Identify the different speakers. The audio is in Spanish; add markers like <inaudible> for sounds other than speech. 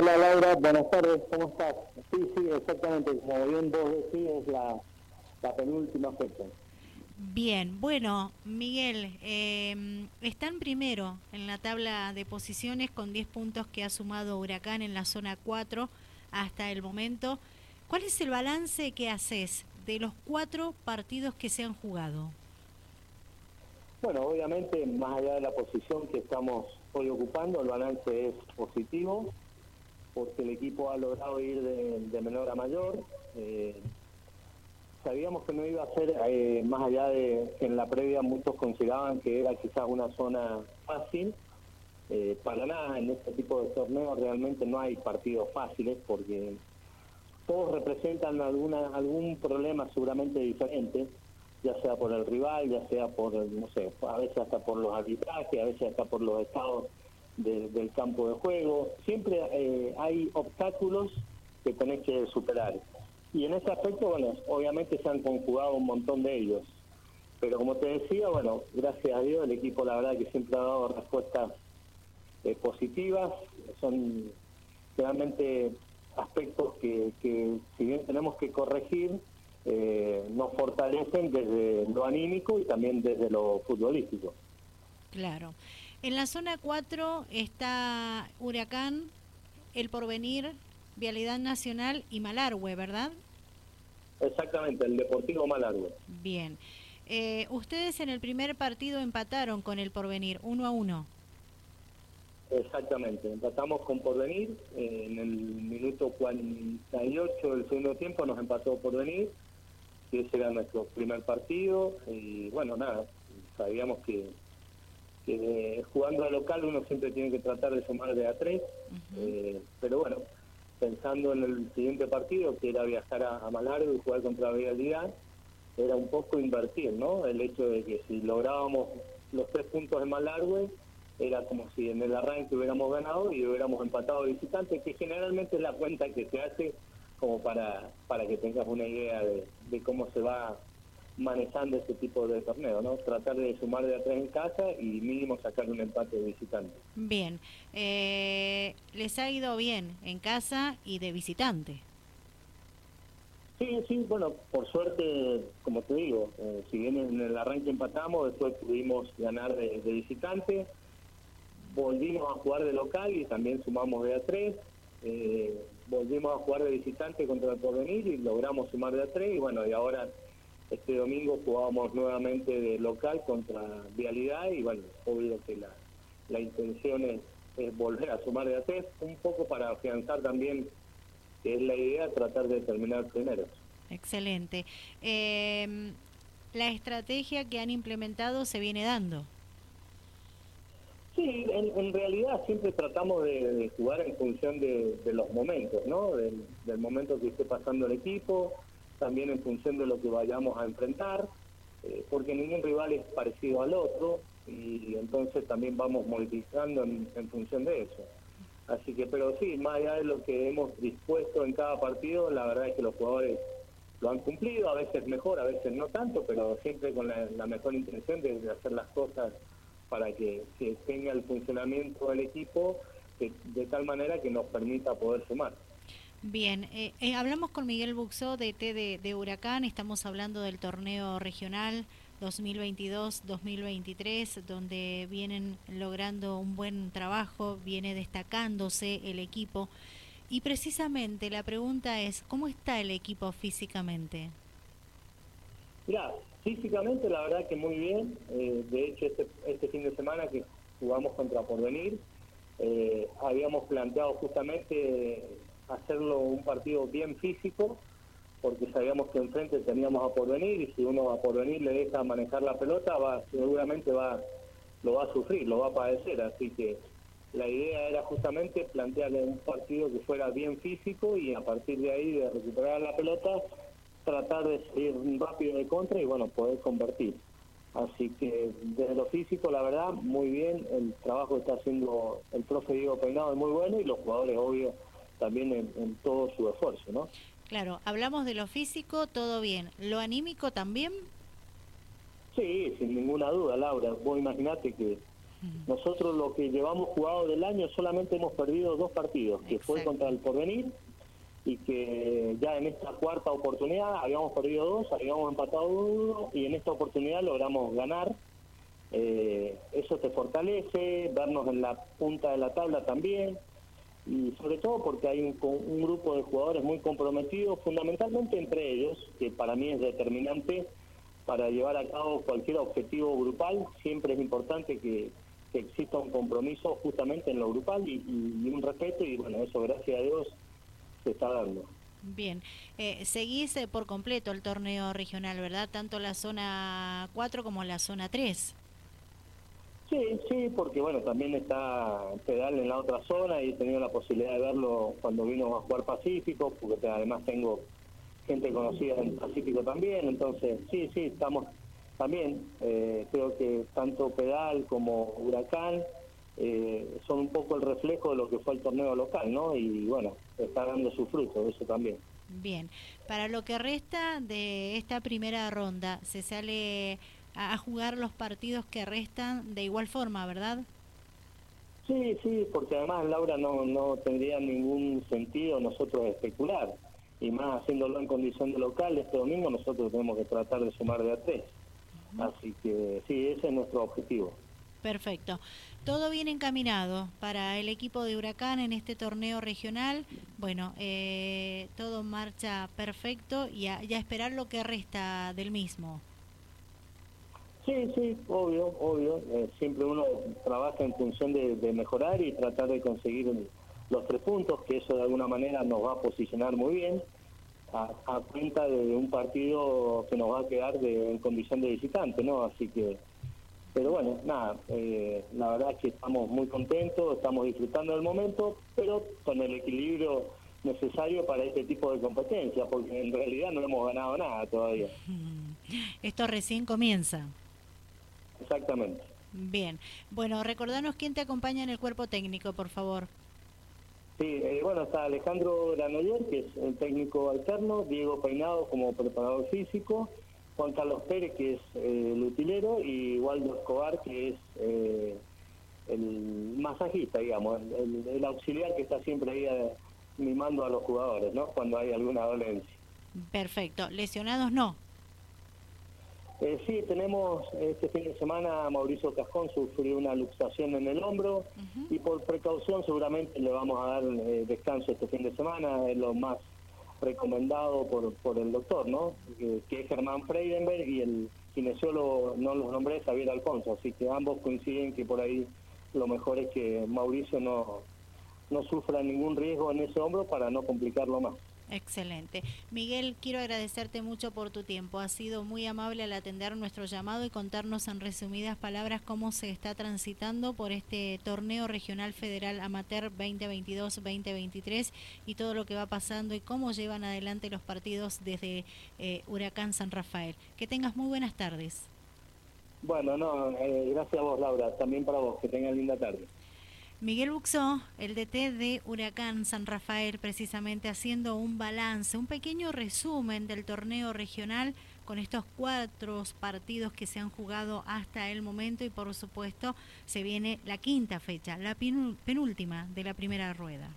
Speaker 1: Hola Laura, buenas tardes, ¿cómo estás? Sí, sí, exactamente, como bien vos decís, es la, la penúltima fecha.
Speaker 2: Bien, bueno, Miguel, eh, están primero en la tabla de posiciones con 10 puntos que ha sumado Huracán en la zona 4 hasta el momento. ¿Cuál es el balance que haces de los cuatro partidos que se han jugado?
Speaker 1: Bueno, obviamente, más allá de la posición que estamos hoy ocupando, el balance es positivo, porque el equipo ha logrado ir de, menor a mayor. Eh, sabíamos que no iba a ser, eh, más allá de que en la previa muchos consideraban que era quizás una zona fácil. Eh, para nada, en este tipo de torneos realmente no hay partidos fáciles porque todos representan alguna, algún problema seguramente diferente, ya sea por el rival, ya sea por, no sé, a veces hasta por los arbitrajes, a veces hasta por los estados del campo de juego. Siempre eh, hay obstáculos que tenés que superar. Y en ese aspecto, bueno, obviamente se han conjugado un montón de ellos. Pero como te decía, bueno, gracias a Dios el equipo la verdad que siempre ha dado respuestas eh, positivas. Son realmente aspectos que, si bien tenemos que corregir, eh, nos fortalecen desde lo anímico y también desde lo futbolístico.
Speaker 2: Claro. En la zona 4 está Huracán, El Porvenir, Vialidad Nacional y Malargüe, ¿verdad?
Speaker 1: Exactamente, el Deportivo Malargüe.
Speaker 2: Bien. Eh, ustedes en el primer partido empataron con el Porvenir, uno a uno.
Speaker 1: Exactamente, empatamos con Porvenir, eh, en el minuto 48 del segundo tiempo nos empató Porvenir, y ese era nuestro primer partido, y bueno, nada, sabíamos que, que jugando a local uno siempre tiene que tratar de sumar de a tres, eh, pero bueno, pensando en el siguiente partido, que era viajar a, a y jugar contra Vialidad, era un poco invertir, ¿no? El hecho de que si lográbamos los tres puntos de Malargue, era como si en el arranque hubiéramos ganado y hubiéramos empatado visitante, que generalmente es la cuenta que se hace como para, para que tengas una idea de, de cómo se va manejando este tipo de torneo, ¿no? Tratar de sumar de atrás en casa y mínimo sacar un empate de visitante.
Speaker 2: Bien, eh, les ha ido bien en casa y de visitante.
Speaker 1: Sí, sí, bueno, por suerte, como te digo, eh, si bien en el arranque empatamos, después pudimos ganar de, visitante, volvimos a jugar de local y también sumamos de a tres, eh, volvimos a jugar de visitante contra el Porvenir y logramos sumar de a tres y bueno, y ahora este domingo jugábamos nuevamente de local contra Vialidad y bueno, obvio que la, la intención es, volver a sumar de a tres, un poco para afianzar también que es la idea, tratar de terminar primero.
Speaker 2: Excelente. Em, la estrategia que han implementado se viene dando.
Speaker 1: Sí, en, realidad siempre tratamos de, jugar en función de, los momentos, ¿no? Del, del, momento que esté pasando el equipo, también en función de lo que vayamos a enfrentar, eh, porque ningún rival es parecido al otro y entonces también vamos modificando en, función de eso. Así que, pero sí, más allá de lo que hemos dispuesto en cada partido, la verdad es que los jugadores lo han cumplido, a veces mejor, a veces no tanto, pero siempre con la, mejor intención de, hacer las cosas para que, tenga el funcionamiento del equipo de tal manera que nos permita poder sumar.
Speaker 2: Bien, eh, eh, hablamos con Miguel Buxó de T de, Huracán, estamos hablando del torneo regional 2022-2023, donde vienen logrando un buen trabajo, viene destacándose el equipo. Y precisamente la pregunta es, ¿cómo está el equipo físicamente?
Speaker 1: Mira, físicamente la verdad que muy bien. Eh, de hecho, este, este, fin de semana que jugamos contra Porvenir, habíamos planteado justamente hacerlo un partido bien físico, porque sabíamos que enfrente teníamos a Porvenir y si uno a Porvenir le deja manejar la pelota, va seguramente va lo va a sufrir, lo va a padecer, así que la idea era justamente plantearle un partido que fuera bien físico y a partir de ahí de recuperar la pelota tratar de seguir rápido de contra y bueno, poder convertir. Así que desde lo físico, la verdad, muy bien, el trabajo que está haciendo el profe Diego Peinado es muy bueno y los jugadores, obvio, también en, todo su esfuerzo, ¿no?
Speaker 2: Claro, hablamos de lo físico, todo bien. ¿Lo anímico también?
Speaker 1: Sí, sin ninguna duda, Laura. Vos imaginate que Nosotros lo que llevamos jugado del año solamente hemos perdido dos partidos, que fue contra el Porvenir y que ya en esta cuarta oportunidad habíamos perdido dos, habíamos empatado uno y en esta oportunidad logramos ganar. Eh, eso te fortalece, vernos en la punta de la tabla también y sobre todo porque hay un, un grupo de jugadores muy comprometidos, fundamentalmente entre ellos, que para mí es determinante para llevar a cabo cualquier objetivo grupal, siempre es importante que, exista un compromiso justamente en lo grupal y, un respeto y bueno, eso gracias a Dios se está dando.
Speaker 2: Bien, eh, seguís eh, por completo el torneo regional, ¿verdad? Tanto la zona 4 como la zona 3.
Speaker 1: Sí, sí, porque bueno, también está Pedal en la otra zona y he tenido la posibilidad de verlo cuando vino a jugar Pacífico, porque además tengo gente conocida en Pacífico también, entonces sí, sí, estamos también, eh, creo que tanto Pedal como Huracán eh, son un poco el reflejo de lo que fue el torneo local, ¿no? Y bueno, está dando su fruto, eso también.
Speaker 2: Bien, para lo que resta de esta primera ronda, se sale a jugar los partidos que restan de igual forma, ¿verdad?
Speaker 1: Sí, sí, porque además Laura no, no tendría ningún sentido nosotros especular y más haciéndolo en condición de local, este domingo nosotros tenemos que tratar de sumar de a tres. Así que sí, ese es nuestro objetivo.
Speaker 2: Perfecto. Todo bien encaminado para el equipo de Huracán en este torneo regional. Bueno, eh, todo marcha perfecto y a, esperar lo que resta del mismo.
Speaker 1: Sí, sí, obvio, obvio. Eh, siempre uno trabaja en función de, de mejorar y tratar de conseguir los tres puntos, que eso de alguna manera nos va a posicionar muy bien, a, cuenta de un partido que nos va a quedar de, en condición de visitante, ¿no? Así que, pero bueno, nada, eh, la verdad es que estamos muy contentos, estamos disfrutando del momento, pero con el equilibrio necesario para este tipo de competencia, porque en realidad no hemos ganado nada todavía. <laughs>
Speaker 2: Esto recién comienza.
Speaker 1: Exactamente.
Speaker 2: Bien. Bueno, recordanos quién te acompaña en el cuerpo técnico, por favor.
Speaker 1: Sí, eh, bueno, está Alejandro Granoller, que es el técnico alterno, Diego Peinado como preparador físico, Juan Carlos Pérez, que es eh, el utilero, y Waldo Escobar, que es eh, el masajista, digamos, el, auxiliar que está siempre ahí mimando a los jugadores, ¿no? Cuando hay alguna dolencia.
Speaker 2: Perfecto. ¿Lesionados no?
Speaker 1: Eh, sí, tenemos este fin de semana Mauricio Cascón sufrió una luxación en el hombro y por precaución seguramente le vamos a dar eh, descanso este fin de semana, es lo más recomendado por, por el doctor, ¿no? que es Germán Freidenberg y el kinesiólogo, no los nombré, Javier Alfonso, así que ambos coinciden que por ahí lo mejor es que Mauricio no, no sufra ningún riesgo en ese hombro para no complicarlo más.
Speaker 2: Excelente. Miguel, quiero agradecerte mucho por tu tiempo. Ha sido muy amable al atender nuestro llamado y contarnos en resumidas palabras cómo se está transitando por este torneo regional federal amateur 2022-2023 y todo lo que va pasando y cómo llevan adelante los partidos desde eh, Huracán San Rafael. Que tengas muy buenas tardes.
Speaker 1: Bueno, no, eh, gracias a vos, Laura. También para vos. Que tengas linda tarde.
Speaker 2: Miguel Buxó, el DT de Huracán San Rafael, precisamente haciendo un balance, un pequeño resumen del torneo regional con estos cuatro partidos que se han jugado hasta el momento y por supuesto se viene la quinta fecha, la penúltima de la primera rueda.